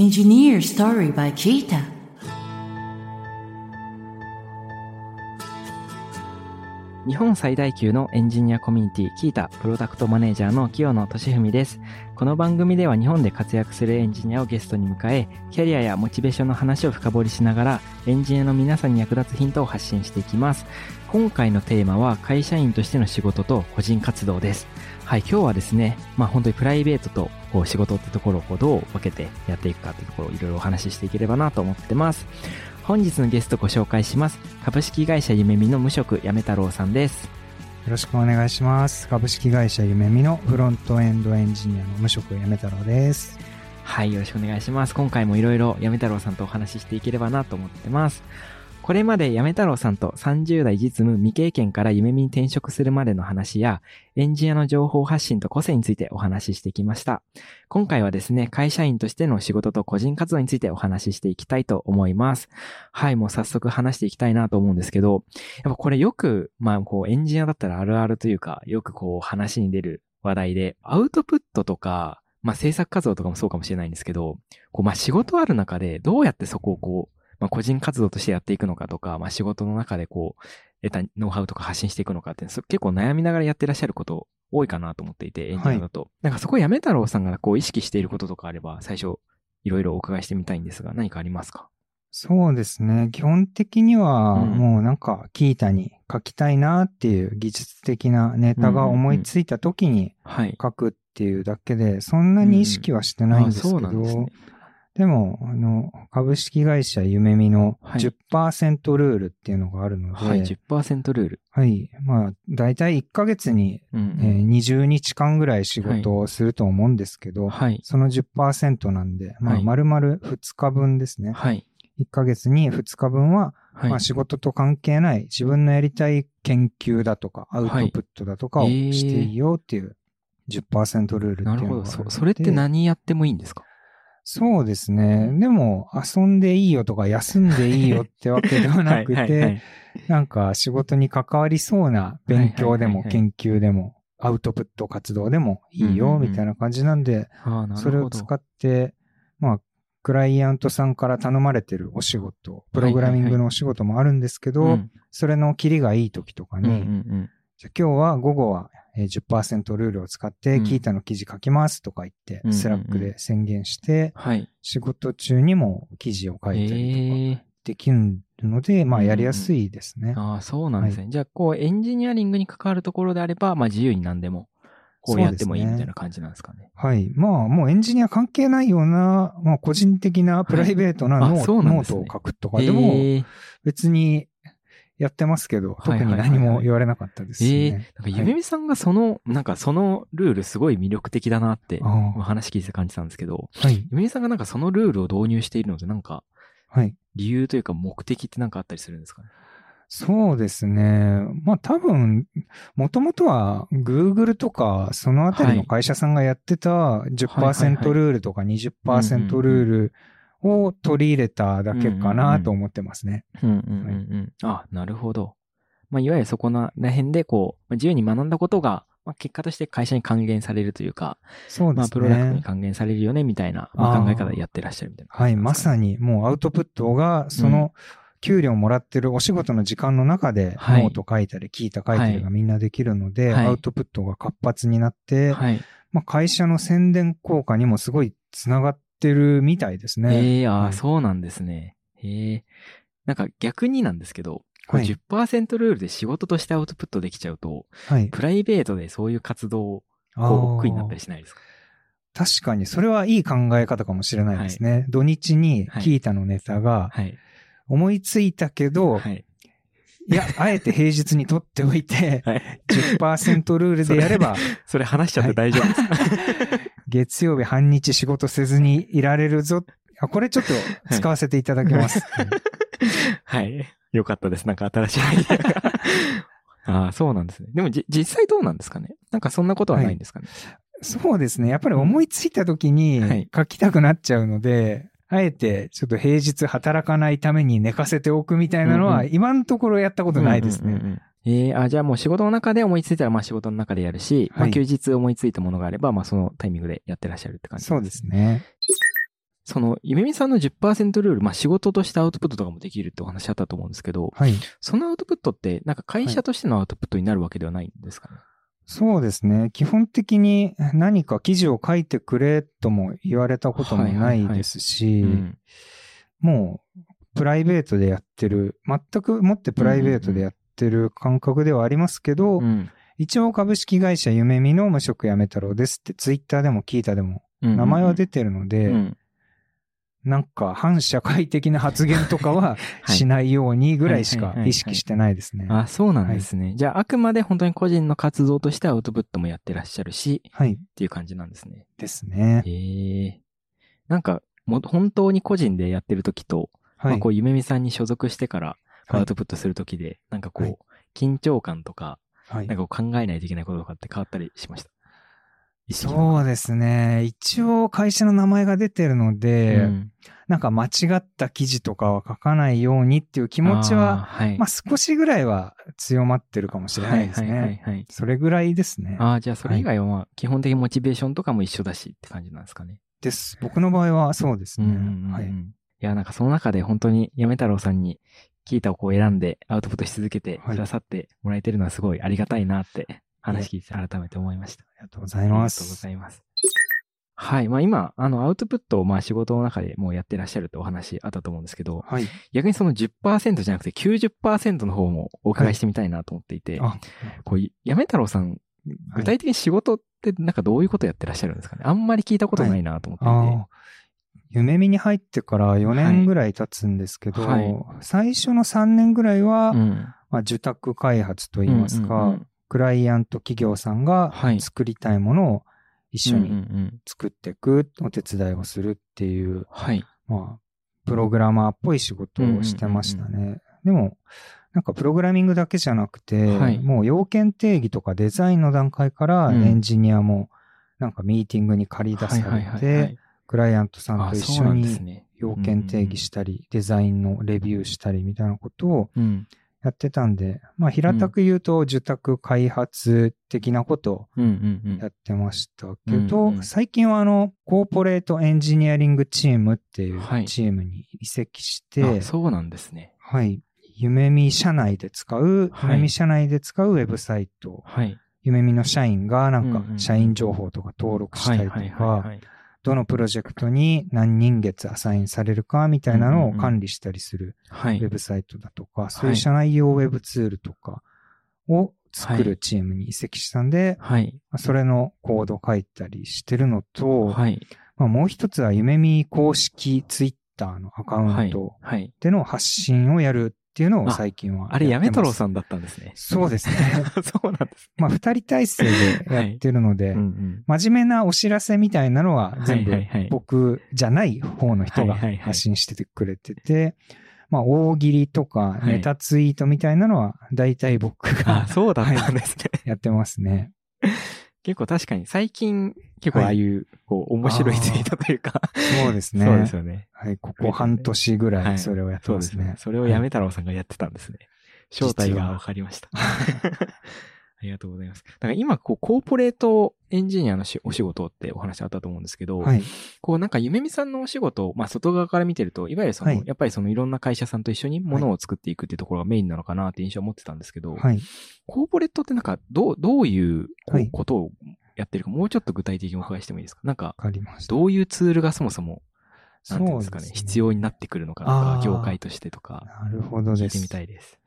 Engineer Story by Kita. 日本最大級のエンジニアコミュニティキータプロダクトマネージャーの清野俊文です。この番組では日本で活躍するエンジニアをゲストに迎え、キャリアやモチベーションの話を深掘りしながら、エンジニアの皆さんに役立つヒントを発信していきます。今回のテーマは会社員としての仕事と個人活動です。はい、今日はですね、まあ本当にプライベートとこう仕事ってところをこうどう分けてやっていくかっていうところをいろいろお話ししていければなと思ってます。本日のゲストご紹介します。株式会社ゆめみの無職やめ太郎さんです。よろしくお願いします。株式会社ゆめみのフロントエンドエンジニアの無職やめ太郎です。はい、よろしくお願いします。今回もいろいろやめ太郎さんとお話ししていければなと思ってます。これまでやめ太郎さんと30代実務未経験から夢見に転職するまでの話や、エンジニアの情報発信と個性についてお話ししてきました。今回はですね、会社員としての仕事と個人活動についてお話ししていきたいと思います。はい、もう早速話していきたいなと思うんですけど、やっぱこれよく、まあこうエンジニアだったらあるあるというか、よくこう話に出る話題で、アウトプットとか、まあ制作活動とかもそうかもしれないんですけど、こうまあ仕事ある中でどうやってそこをこう、まあ個人活動としてやっていくのかとか、まあ仕事の中でこう、得たノウハウとか発信していくのかって、そ結構悩みながらやってらっしゃること多いかなと思っていて、エンジニアだと。なんかそこやめ太郎さんがこう意識していることとかあれば、最初いろいろお伺いしてみたいんですが、何かありますか？そうですね。基本的には、うんもうなんか、キータに書きたいなっていう技術的なネタが思いついた時にはい。書くっていうだけで、そんなに意識はしてないんですけど、あそうなんですね。でも、あの、株式会社ゆめみのはい10%ルールっていうのがあるので、はい、10%ルール。はい。まあ、だいたい1ヶ月に、うんえー20日間ぐらい仕事をすると思うんですけど、はい。その10%なんで、まあ、はい丸々2日分ですね。はい。1ヶ月に2日分は、はい。まあ、仕事と関係ない自分のやりたい研究だとか、アウトプットだとかをはいえーしていいよっていう10%ルールっていうのがあるなるほど。そ、それって何やってもいいんですか？そうですね。でも、遊んでいいよとか休んでいいよってわけではなく はいはいはてい、なんか仕事に関わりそうな勉強でも研究でもアウトプット活動でもいいようんみたいな感じなんで。それを使って、まあ、クライアントさんから頼まれてるお仕事、プログラミングのお仕事もあるんですけど、うんそれのキリがいい時とかに、うんうんうんじゃあ今日は午後はえー10%ルールを使って、うん Qiita の記事書きますとか言って、うんうんうん Slack で宣言して、はい。仕事中にも記事を書いたりとかええできるので、まうんうんあやりやすいですね。ああ、そうなんですね。じゃあ、こう、エンジニアリングに関わるところであれば、まあ自由に何でも、こうやってもいいみたいな感じなんですかね。はい。まあもうエンジニア関係ないような、まあ個人的なプライベートなはいあノノートを書くとかでも、ええ別にやってますけど、特にはいはいはいはい何も言われなかったですええね。なんか、ゆめみさんがその、なんかそのルールすごい魅力的だなって、あお話聞いて感じたんですけど、あはい。ゆめみさんがなんかそのルールを導入しているので、なんか、はい。理由というか目的ってなんかあったりするんですかね？そうですね。まあ多分、もともとは Google とかそのあたりの会社さんがやってたはいはい10%ルールとか20%ルールを取り入れただけかなと思ってますね。あ、なるほど。まあ、いわゆるそこら辺で、こう、まあ自由に学んだことが、まあ、結果として会社に還元されるというか、まあ、そうですプロダクトにね。還元されるよね、みたいな、考え方でやってらっしゃるみたいなはい。まに。さにもうアウトプットがその給料もらってるお仕事の時間の中ではいノート書いたり Qiita 書いたりがみんなできるので、はいアウトプットが活発になって、はい。まあ会社の宣伝効果にもすごいつながってるみたいですね。ええああ、はいそうなんですね。へえ。なんか逆になんですけど、これはい10%ルールで仕事としてアウトプットできちゃうと、はい。プライベートでそういう活動を、億劫になったりしないですか？確かに、それはいい考え方かもしれないですね。土日に Qiita のネタがはい。思いついたけど、はい。い、や、あえて平日に取っておいて、はい。10%ルールでやれば、それ話しちゃって大丈夫ですか、月曜日半日仕事せずにいられるぞ。あこれちょっと使わせていただきます。はい。よかったです。なんか新しいアイデアが。ああ、そうなんですね。でもじ、実際どうなんですかね？なんかそんなことはないんですかね、そうですね。やっぱり思いついた時はいに書きたくなっちゃうので、あえてちょっと平日働かないために寝かせておくみたいなのは、今のところやったことないですね。ええあ、じゃあもう仕事の中で思いついたら、まあ仕事の中でやるし、まはいあ休日思いついたものがあれば、まあそのタイミングでやってらっしゃるって感じそうです。ね。その、ゆめみさんの10%ルール、まあ仕事としてアウトプットとかもできるってお話あったと思うんですけど、はい。そのアウトプットって、なんか会社としてのアウトプットになるわけではないんですかね？そうですね。基本的に何か記事を書いてくれとも言われたこともないですし、うんもうプライベートでやってる、全くもってプライベートでやってる感覚ではありますけど、うん一応株式会社夢見の無職やめ太郎ですってツイッターでも聞いたでもうん名前は出てるので、うんなんか反社会的な発言とかは はいしないようにぐらいしかはいはいはいはい意識してないですね。あ、そうなんですね。じゃあ、あくまで本当に個人の活動としてアウトプットもやってらっしゃるし、はい。っていう感じなんですね。ですね。へえ。なんか、も、本当に個人でやってる時と、はい。まあ、こう、ゆめみさんに所属してから、はいアウトプットする時で、なんかこう、はい緊張感とか、はいなんかこう考えないといけないこととかって変わったりしました？そうですね。一応会社の名前が出てるので、うんなんか間違った記事とかは書かないようにっていう気持ちあーは、はい。まあ少しぐらいは強まってるかもしれないですはいはいはいね。はい。それぐらいですね。ああ、じゃあそれ以外はまあ、基本的にモチベーションとかも一緒だしって感じなんですかね。です。僕の場合はそうですね。うんうんうんうん。はいい。や、なんかその中で本当にやめ太郎さんにキータをこう選んでアウトプットし続けてはいくださってもらえてるのはすごいありがたいなって話聞いて改めて思いました。ありがとうございまありがとうごす。ざいます。はい。まあ今、あの、アウトプットをまあ仕事の中でもうやってらっしゃるってお話あったと思うんですけど、はい。逆にその10%じゃなくて90%の方もお伺いしてみたいなと思っていて、あ、こう、やめ太郎さん、具体的に仕事ってなんかどういうことやってらっしゃるんですかね？あんまり聞いたことないなと思っていて。夢見に入ってから4年ぐらい経つんですけど、はい。最初の3年ぐらいは、うん。まあ、受託開発といいますか、うんうんうん。クライアント企業さんがはい。作りたいものを一緒うんうんうにん。作っていく、お手伝いをするっていう、はい。まあ、プログラマーっぽい仕事をしてましたね。でも、なんかプログラミングだけじゃなくて、はい。もう要件定義とかデザインの段階からうん。エンジニアもなんかミーティングに借り出されて、クライアントさんと一緒にね。要件定義したり、デザインのレビューしたりみたいなことをうん。やってたんで、まあ平たく言うと受託開発的なことを。やってましたけど、最近はあの、コーポレートエンジニアリングチームっていうはいチームに移籍して、あそうなんですね。はい。夢見社内で使う、はい夢見社内で使うウェブサイト、はい。夢見の社員がなんか社員情報とか登録したりとか、はい。どのプロジェクトに何人月アサインされるかみたいなのを管理したりするはい。ウェブサイトだとか、そういう社内用ウェブツールとかを作るチームに移籍したんで、はい。まあそれのコード書いたりしてるのと、はい。まあ、もう一つは夢見公式ツイッターのアカウはいント。はい。での発信をやるっていうのをあ最近はあれ、やめ太郎んさんだったんですね。そうですね。そうなんですまあ、二人体制でやってるので、ね。うんうん。真面目なお知らせみたいなのは全部はいはいはい僕じゃない方の人がはいはいはい発信しててくれてて、まあ、大喜利とかはいネタツイートみたいなのは大体僕あ、がそうだったんですね。やってますね。結構確かに最近、結構ああいう、こう、面白いツイートというか、そうですね。そうですよね。はい、ここ半年ぐらはいいそれをやってそうまね。。ですすねそれをやめ太郎さんがやってたんですね。正体が分かりました。ありがとうございます。だから今、こう、コーポレートエンジニアのしお仕事ってお話あったと思うんですけど、はい。こうなんか夢見さんのお仕事を、まあ外側から見てると、いわゆるその、はいやっぱりそのいろんな会社さんと一緒に物を作っていくっていうところがメインなのかなって印象を持ってたんですけど、はい。コーポレートってなんかどう、どういうことをやってるか、もうちょっと具体的にお伺いしてもいいですか？なんか。どういうツールがそもそも、なんていうんですかね、そう必要になってくるのかとか、業界としてとか、なるほどです。聞いてみたいです。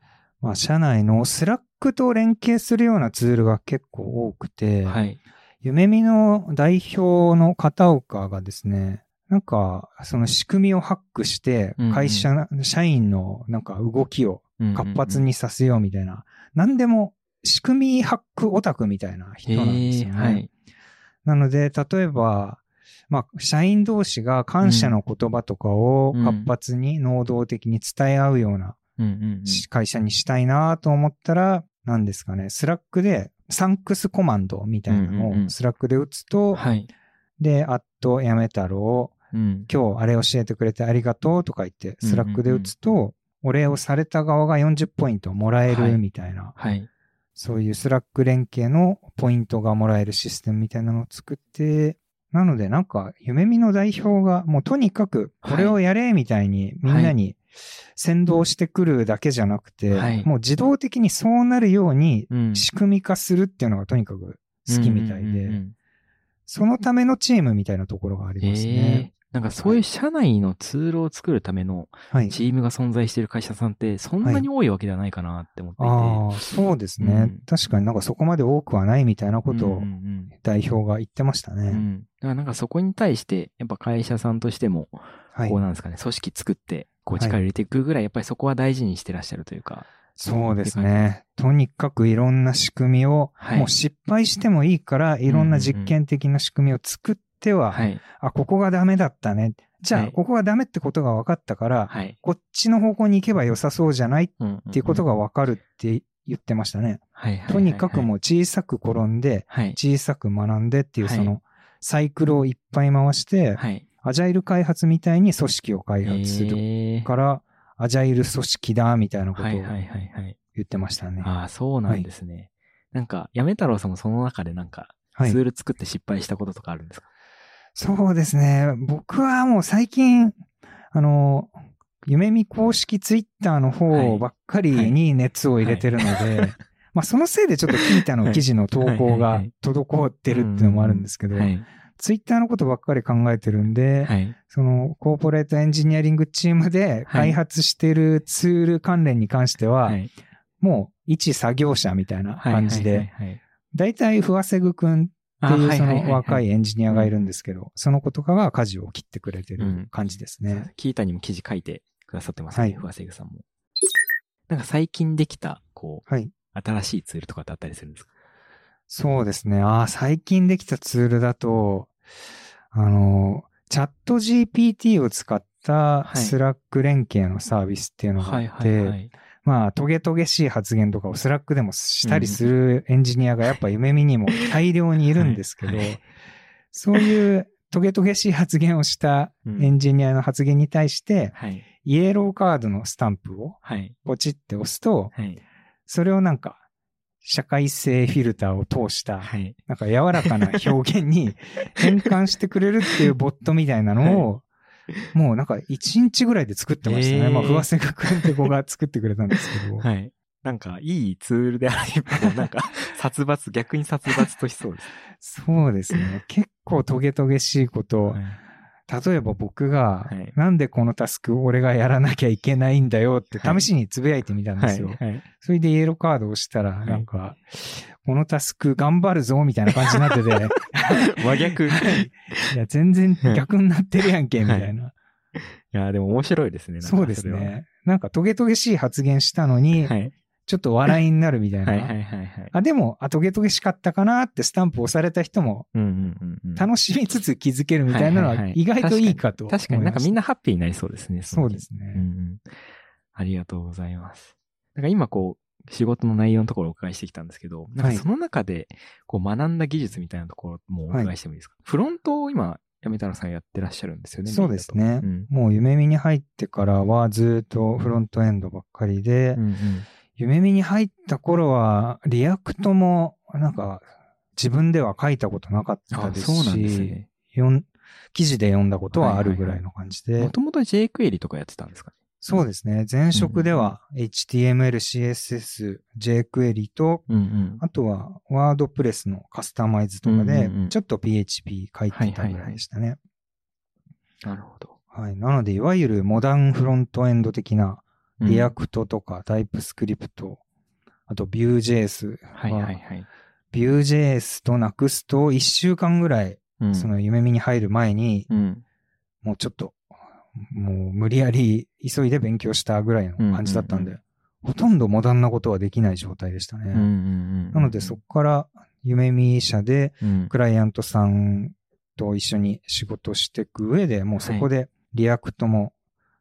まあ、社内の Slack と連携するようなツールが結構多くて、はい。ゆめみの代表の片岡がですね、なんか、その仕組みをハックしてうんうん、会社、社員のなんか動きを活発ににさせようみたいな、何でも仕組みハックオタクみたいな人なんですよね。はい。なので、例えば、まあ、社員同士が感謝の言葉とかをうん活発に能動的に伝え合うような。会社にしたいなと思ったら、何ですかね、 Slack でサンクスコマンドみたいなのうんうんうん。を Slack で打つと、はい。で、アットやめ太郎、うん。今日あれ教えてくれてありがとうとか言って、 Slack で打つと、お礼をされた側が40ポイントもらえはい。るみたいな、はい。そういう Slack 連携のポイントがもらえるシステムみたいなのを作って、なのでなんか、ゆめみの代表がもうとにかくこれをやれみたいにみんなに先導してくるだけじゃなくて、はいもう自動的にそうなるようにうん仕組み化するっていうのがとにかく好きみたいで、そのためのチームみたいなところがありますええね。なんかそういう社内のツールを作るためのはい。チームが存在している会社さんってそんなに多いわけではないかなって思っていて。ああ、そうですね、うん確かになんかそこまで多くはないみたいなことを代表が言ってましたね。うんうん。だからなんかそこに対して、やっぱ会社さんとしても、はいこう。なんですかね、組織作って、こうはい力入れていくぐらい、やっぱりそこは大事にしてらっしゃるというか。そうですね。とにかくいろんな仕組みを、はいもう失敗してもいいから、いろんな実験的な仕組みを作っては、はい。あ、ここがダメだったね。じゃあ、はいここがダメってことが分かったから、はい。こっちの方向に行けば良さそうじゃないっうんていうことが、が分かるって言ってましたね。とにかくもう、う小さく転んで、はい。小さく学んでっていうはいそのサイクルをいっぱい回して、はい。アジャイル開発みたいに組織を開発するえーから、アジャイル組織だみたいなことをはいはいはいはい。言ってましたね。ああ、そうなんですね。なんか、やめ太郎さんもその中でなんか、はいツール作って失敗したこととかあるんですか？そうですね。僕はもう最近、あの、夢見公式ツイッターの方ばっかりに熱を入れてるので、まあそのせいでちょっとキータの記事の投稿はいはいはがい滞ってるっていうのもあるんですけど、はい。ツイッターのことばっかり考えてるんで、はい。そのコーポレートエンジニアリングチームで開発しているツール関連に関しては、はい。もう一作業者みたいな感じはいで、はいはいはいだいたいふわせぐくんってあいうその若いエンジニアがいるんですけど、その子とかが舵を切ってくれてうんる感じですね。 Qiita にも記事書いてくださってますね、はいふわせぐさんも。なんか最近できた、こう、はい。新しいツールとかってあったりするんですか？そうですね。ああ、最近できたツールだと、あの、 ChatGPT を使ったはい Slack 連携のサービスっていうのがあって、い。まあ、トゲトゲしい発言とかを Slack でもしたりするエンジニアがやっぱゆめみにも大量にいるんですけどそういうトゲトゲしい発言をしたエンジニアの発言に対して、はい。イエローカードのスタンプをはい。ポチって押すと、はい。それをなんか、社会性フィルターを通した、はい。なんか柔らかな表現に 変換してくれるっていうボットみたいなのを、もうなんか1日ぐらいで作ってましたね。えーまあ、ふわせがくんって子が作ってくれたんですけど。はい。なんか、いいツールであれば、なんか、殺伐、逆に殺伐としそうです。そうですね。結構トゲトゲしいこと、はい例えば僕が、はいなんでこのタスク俺がやらなきゃいけないんだよってはい試しにつぶやいてみたんですよ。はい。それでイエローカードを押したら、いなんか、このタスク頑張るぞみたいな感じになってて、真逆。い いや、全然逆になってるやんけ、みたいな。や、でも面白いですね。そうですね。なんかトゲトゲしい発言したのに、はい。ちょっと笑いになるみたいはいはいな。はいはい。あ、でも、あ、トゲトゲしかったかなってスタンプ押された人もうんうんうんうん。楽しみつつ気づけるみたいなのは意外といいかと。確かになんかみんなハッピーになりそうですね。そうですうんうね。ん。ありがとうございます。なんか今こう、仕事の内容のところをお伺いしてきたんですけど、なんかその中で、こう学んだ技術みたいなところもお伺いしてもいいですか、フロントを今、やめ太郎さんやってらっしゃるんですよね。そうですね。うんもうゆめみに入ってからはずっとフロントエンドばっかりで、うんうん。ゆめみに入った頃は、 React も、なんか、自分では書いたことなかったあ、ですそうなんですし、ね。記事で読んだことはあるぐらいの感じで、もともと jQuery とかやってたんですかね？そうですね。前職では HTML、CSS、jQuery と、うんうん。あとは WordPress のカスタマイズとかでちょっと PHP 書いてたぐらいでしたね。なるほど。はい。なので、いわゆるモダンフロントエンド的なうん React とか TypeScript、あと Vue.js はいはいは。はい Vue.js と Next を1週間ぐらい、うんそのゆめみに入る前に、うん。もうちょっと、もう無理やり急いで勉強したぐらいの感じだったんで、うんほとんどモダンなことはできない状態でしたね。なのでそこからゆめみ社でうん、クライアントさんと一緒に仕事していく上で、もうそこで React も、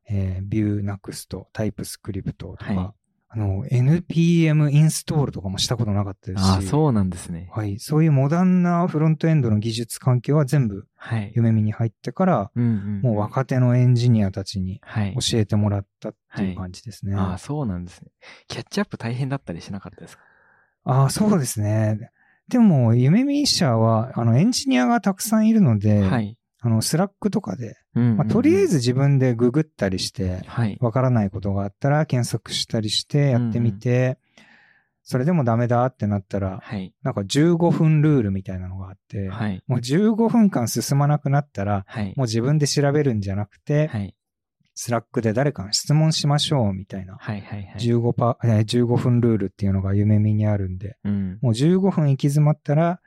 えー、Vue、Next、 TypeScript とか、はいあの、NPM インストールとかもしたことなかったですし、ああ、そうなんですね。はい。そういうモダンなフロントエンドの技術環境は全部はい。ゆめみに入ってから、うんうん。もう若手のエンジニアたちにはい。教えてもらったっていう感じですね。ああ、そうなんですね。キャッチアップ大変だったりしなかったですか？ああ、そうですね。でも、ゆめみ社は、あの、エンジニアがたくさんいるので、はい。あの、 Slack とかで、うんうんうんまあ、とりあえず、自分でググったりして、はい。わからないことがあったら検索したりしてやってみて、それでもダメだってなったら、はい。なんか15分ルールみたいなのがあって、はい。もう15分間進まなくなったら、はい。もう自分で調べるんじゃなくて、はい。 Slack で誰かに質問しましょうみたいな、はい。はい。はい。15, パえー15分ルールっていうのがゆめみにあるんで、うん。もう15分行き詰まったら、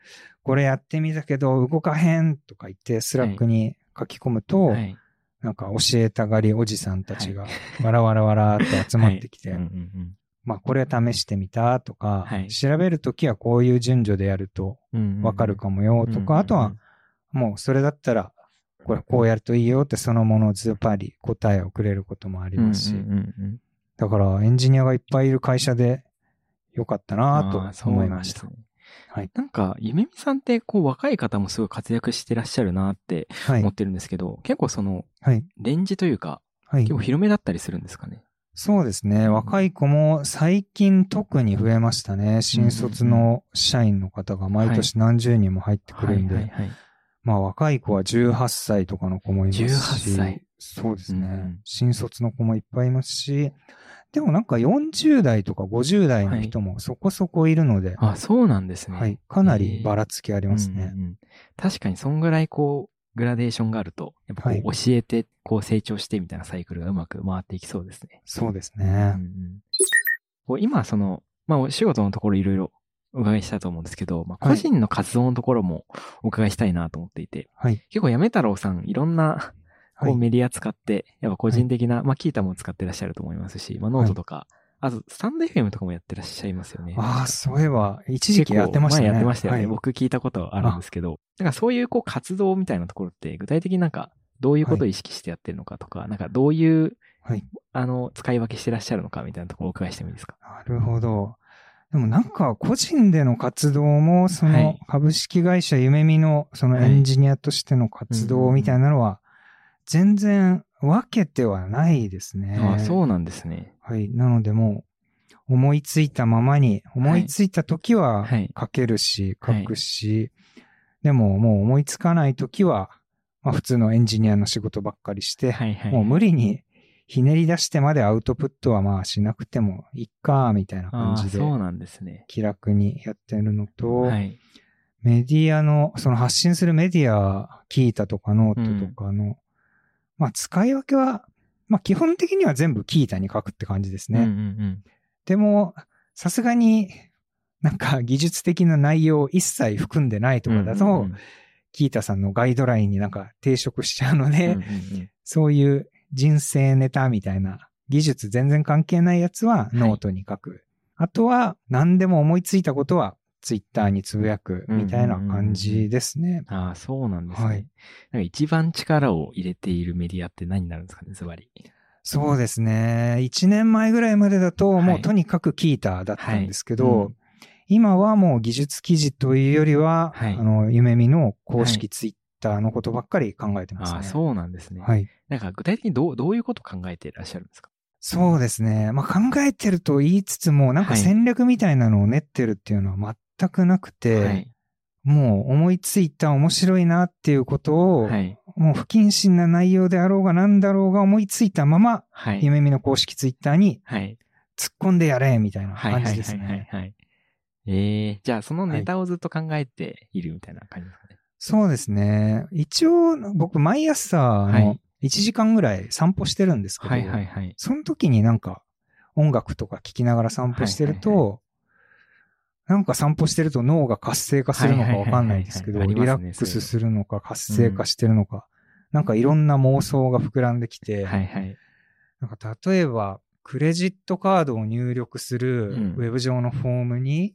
これやってみたけど動かへんとか言って、 Slack に書き込むと、はい。なんか教えたがりおじさんたちが、わらわらわらって集まってきて、はい。うんうんまあこれ試してみたとか、はい。調べるときはこういう順序でやるとわかるかもよとか、うんうんうん。あとはもうそれだったら、これこうやるといいよってそのものをズバリ答えをくれることもありますし、うんうんうんうん。だからエンジニアがいっぱいいる会社でよかったなと思いました。はい。なんか、ゆめみさんって、こう、若い方もすごい活躍してらっしゃるなってはい思。ってるんですけど、結構その、はい。レンジというか、はい結構。広めだったりするんですかね？そうですね。若い子も最近特に増えましたね。新卒の社員の方が毎年何十人も入ってくるんで。はいはいはい。まあ若い子は18歳とかの子もいますし。18歳そうですね、うんうん新卒の子もいっぱいいますし、でもなんか40代とか50代の人もそこそこいるので、あ、そうなんですね。はい。かなりばらつきありますね。うんうんうん確かに、そんぐらいこう、グラデーションがあると、やっぱこう、はい教えて、こう、成長してみたいなサイクルがうまく回っていきそうですね。そうですうんうね。んこう今、その、まあ、お仕事のところいろいろお伺いしたと思うんですけど、まあ、はい個人の活動のところもお伺いしたいなと思っていて、はい。結構、やめ太郎さん、いろんな、こはい。うメディア使って、やっぱ個人的な、まあ、 Qiita も使ってらっしゃると思いますし、まあ、ノートとか、あと、 stand.fm とかもやってらっしゃいますよね。ああ、そういえば、一時期やってましたね。前やってましたよね。はい僕聞いたことあるんですけど、なんかそういうこう活動みたいなところって、具体的になんか、どういうことを意識してやってるのかとか、なんかどういう、はい。あの、使い分けしてらっしゃるのかみたいなところをお伺いしてもいいですか？なるほど。でもなんか個人での活動も、そのはい株式会社ゆめみのそのエンジニアとしての活動みたいなのは、全然分けてはないですね。ああ、そうなんですね。はい。なのでもう、思いついたままに、思いついた時ははい書けるし、はい書くし、でももう思いつかない時は、まあ普通のエンジニアの仕事ばっかりして、はいはい。もう無理にひねり出してまでアウトプットはまあしなくてもいいか、みたいな感じでそうなんですね。気楽にやってるのと、はい。メディアの、その発信するメディア、 Qiita とかノートとかの、まあ使い分けは、まあ基本的には全部 Qiita に書くって感じですね。うんうんうん。でも、さすがになんか技術的な内容を一切含んでないとかだと、うんうんうん Qiita さんのガイドラインになんか抵触しちゃうので、うんうんうんそういう人生ネタみたいな技術全然関係ないやつはノートに書く。あとは何でも思いついたことはツイッターにつぶやくみたいな感じですね。ああ、そうなんですね。はいなんか一番力を入れているメディアって何になるんですかね、ズバリ。そうですね。1年前ぐらいまでだとはいもうとにかくキータだったんですけど、はいうん今はもう技術記事というよりは、はいあの、夢見の公は式ツイッターのことばっかり考えてますね。ああ、そうなんですね。はい。なんか具体的にどう、どういうことを考えていらっしゃるんですか？そうですね。まあ、考えてると言いつつも、なんかはい戦略みたいなのを練ってるっていうのは全くなくて、はい。もう思いついた面白いなっていうことを、はい。もう不謹慎な内容であろうが何だろうが思いついたまま、はい。夢見の公式ツイッターにはい。突っ込んでやれみたいなはい。感はい。じですね。はい。はい。ええじゃあそのネタをずっと考えているみたいな感じですかね。そうですね。一応、僕、毎朝のはい1時間ぐらい散歩してるんですけど、はい。はい。はい。その時になんか音楽とか聴きながら散歩してると、はいはなんか散歩してると脳が活性化するのかわかんないですけど、リラックスするのか活性化してるのか、なんかいろんな妄想が膨らんできて、はい。はい。なんか例えば、クレジットカードを入力するうん。ウェブ上のフォームに。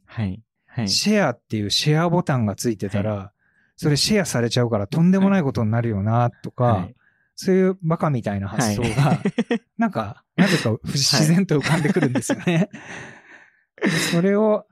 シェアっていうシェアボタンがついてたら、それシェアされちゃうからとんでもないことになるよな、とか、はい。そういうバカみたいな発想が、はい。なんか、なぜか不自然と浮かんでくるんですよね。で それを、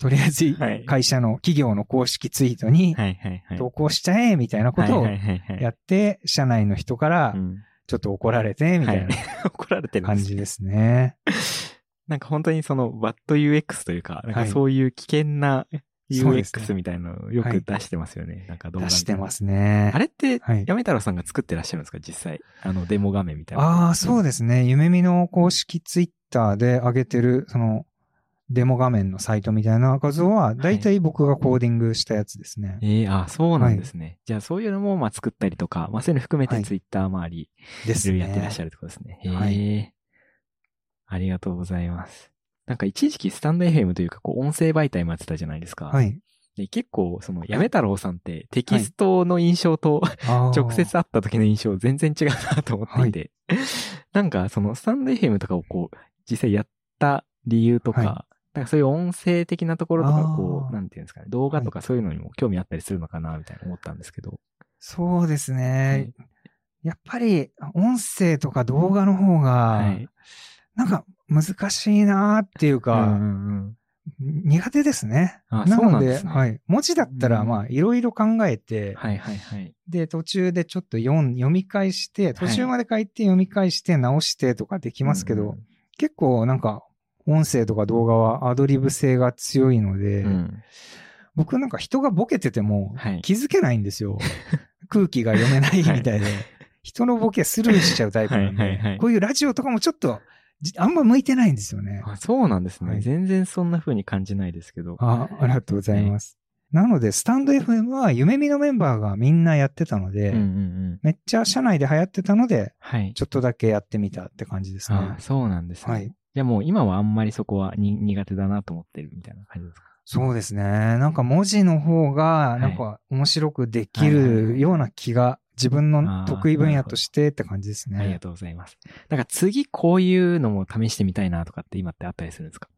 とりあえずはい会社の企業の公式ツイートにはい。はい。はい。投稿しちゃえみたいなことをはい。はい。はい。やって、社内の人からうんちょっと怒られて、みたいはいな 怒られてる感じですね。なんか本当にその、バッド UX というか、なんかはいそういう危険な UX みたいなのをよく出してますよね。なんか動画。出してますね。あれって、はい。やめ太郎さんが作ってらっしゃるんですか？実際。あの、デモ画面みたいな。ああ、そうですね。夢見の公式ツイッターで上げてる、その、デモ画面のサイトみたいな画像は、だいたい僕がコーディングしたやつですね。ええあ、そうなんですね。じゃあそういうのも、まあ作ったりとか、まあそういうの含めはいてツイッター周り、ですね。いろいろやってらっしゃるってことですね。へえ、はいありがとうございます。なんか一時期スタンド FM というか、こう音声媒体もやってたじゃないですか。はい。で結構、その、やめ太郎さんってテキストの印象と、あー直接会った時の印象全然違うなと思っていて、なんかそのスタンド FM とかをこう、実際やった理由とか、はなんかそういう音声的なところとか、こう、なんていうんですかね、動画とかそういうのにも興味あったりするのかな、みたいな思ったんですけど。そうですね。やっぱり、音声とか動画の方が、はい。なんか難しいなっていうか、うんうんうん苦手ですね。あなのでそうなんですねはい。文字だったら、うんまあ、いろいろ考えて、はいはいはい。で、途中でちょっと読ん読み返して、途中まで書いて読み返して直してとかできますけど、うん結構なんか、音声とか動画はアドリブ性が強いので、うんうん僕なんか人がボケててもはい気づけないんですよ。空気が読めないみたいで。人のボケスルーしちゃうタイプなんで、はいはいはいこういうラジオとかもちょっと、じあんま向いてないんですよね。あそうなんですね、はい全然そんな風に感じないですけど。あありがとうございます。なので、スタンド FM は夢見のメンバーがみんなやってたので、うんうんうん。めっちゃ社内で流行ってたので、はい。ちょっとだけやってみたって感じですね。あそうなんですね。はい。じゃあもう今はあんまりそこはに苦手だなと思ってるみたいな感じですか？そうですね。なんか文字の方が、なんか面白くできはいはいはいるような気が、自分の得意分野としてって感じですね。ありがとうございます。なんか次こういうのも試してみたいなとかって今ってあったりするんですか？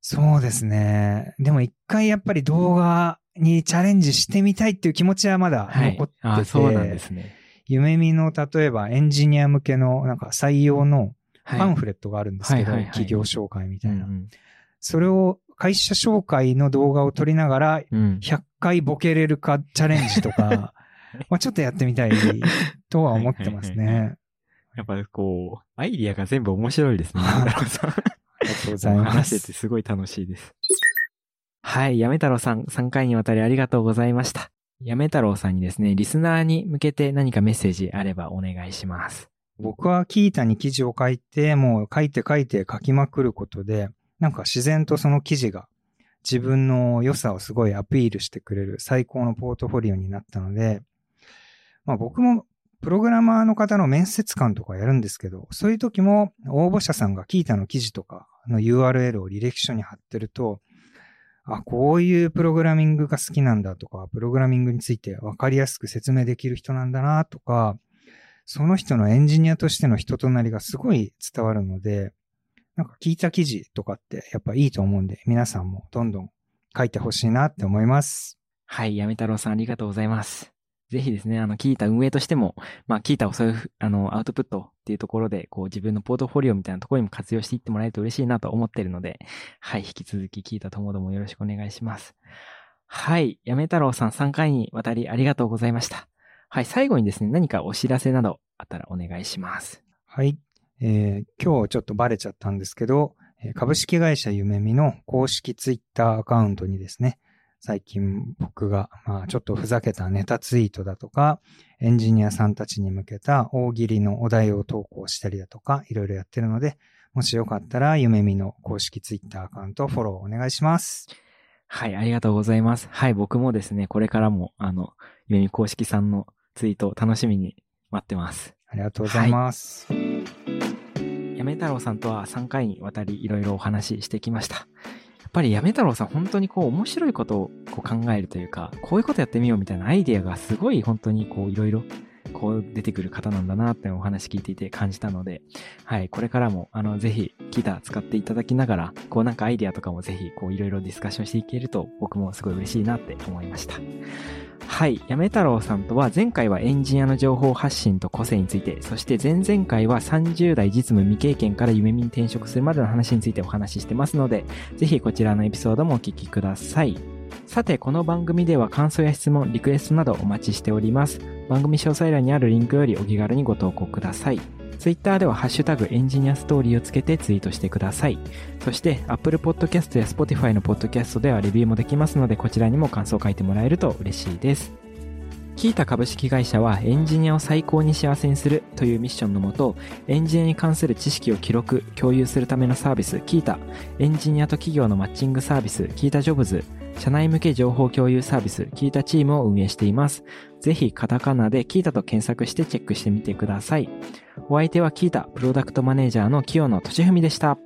そうですね。でも一回やっぱり動画にチャレンジしてみたいっていう気持ちはまだ残ってて、あそうなんですね。夢見の例えばエンジニア向けのなんか採用のはい。パンフレットがあるんですけど、企業紹介みたいな。うんそれを会社紹介の動画を撮りながらうん。うん100回ボケれるかチャレンジとか、まあちょっとやってみたいとは思ってますね。やっぱこう、アイディアが全部面白いですね。あやめ太郎さんありがとうございま話しててす。すごい楽しいです。はい。やめ太郎さん、3回にわたりありがとうございました。やめ太郎さんにですね、リスナーに向けて何かメッセージあればお願いします。僕はキータに記事を書いて、もう書いて書いて書きまくることで、なんか自然とその記事が自分の良さをすごいアピールしてくれる最高のポートフォリオになったので、まあ僕もプログラマーの方の面接官とかやるんですけど、そういう時も応募者さんがキータの記事とかの URL を履歴書に貼ってると、あ、こういうプログラミングが好きなんだとか、プログラミングについて分かりやすく説明できる人なんだなとか、その人のエンジニアとしての人となりがすごい伝わるので、なんか聞いた記事とかってやっぱいいと思うんで、皆さんもどんどん書いてほしいなって思います。はい。やめ太郎さんありがとうございます。ぜひですね、あの、キータ運営としても、まあ、キータをそういう、あの、アウトプットっていうところで、こう、自分のポートフォリオみたいなところにも活用していってもらえると嬉しいなと思ってるので、はい。引き続き、キータともどもよろしくお願いします。はい。やめ太郎さん3回にわたりありがとうございました。はい。最後にですね、何かお知らせなどあったらお願いします。はい。えー今日ちょっとバレちゃったんですけど、えー株式会社ゆめみの公式ツイッターアカウントにですね、最近僕が、まあちょっとふざけたネタツイートだとか、エンジニアさんたちに向けた大喜利のお題を投稿したりだとか、いろいろやってるので、もしよかったらゆめみの公式ツイッターアカウントフォローお願いします。はい。ありがとうございます。はい。僕もですね、これからも、あの、ゆめみ公式さんのツイートを楽しみに待ってます。ありがとうございます。やめ太郎さんとは3回にわたりいろいろお話ししてきました。やっぱりやめ太郎さん本当にこう面白いことをこう考えるというか、こういうことやってみようみたいなアイデアがすごい本当にこういろいろこう出てくる方なんだなってお話聞いていて感じたので、はい、これからもあのぜひギター使っていただきながら、こうなんかアイディアとかもぜひこういろいろディスカッションしていけると僕もすごい嬉しいなって思いました。はい。やめ太郎さんとは前回はエンジニアの情報発信と個性について、そして前々回は30代実務未経験から夢見に転職するまでの話についてお話ししてますので、ぜひこちらのエピソードもお聞きください。さて、この番組では感想や質問、リクエストなどお待ちしております。番組詳細欄にあるリンクよりお気軽にご投稿ください。Twitter ではハッシュタグエンジニアストーリーをつけてツイートしてください。そして Apple Podcast や Spotify の Podcast ではレビューもできますのでこちらにも感想を書いてもらえると嬉しいです。キータ株式会社はエンジニアを最高に幸せにするというミッションのもと、エンジニアに関する知識を記録、共有するためのサービス、キータ、エンジニアと企業のマッチングサービス、キータジョブズ、社内向け情報共有サービス、キータチームを運営しています。ぜひカタカナでキータと検索してチェックしてみてください。お相手はキータプロダクトマネージャーの清野俊文でした。